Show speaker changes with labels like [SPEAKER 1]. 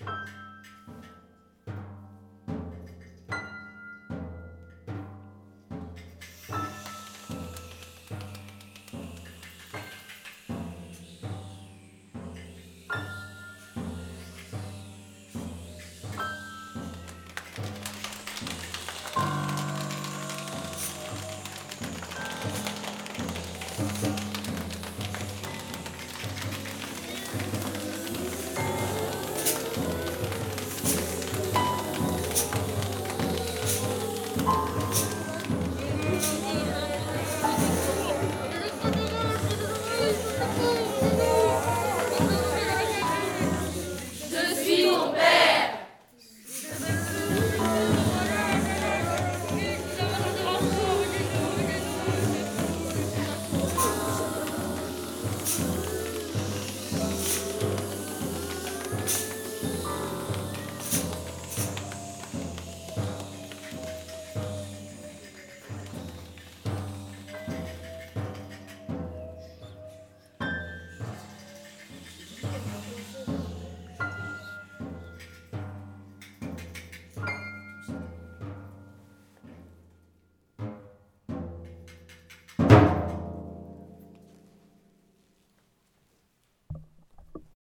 [SPEAKER 1] Tchau. no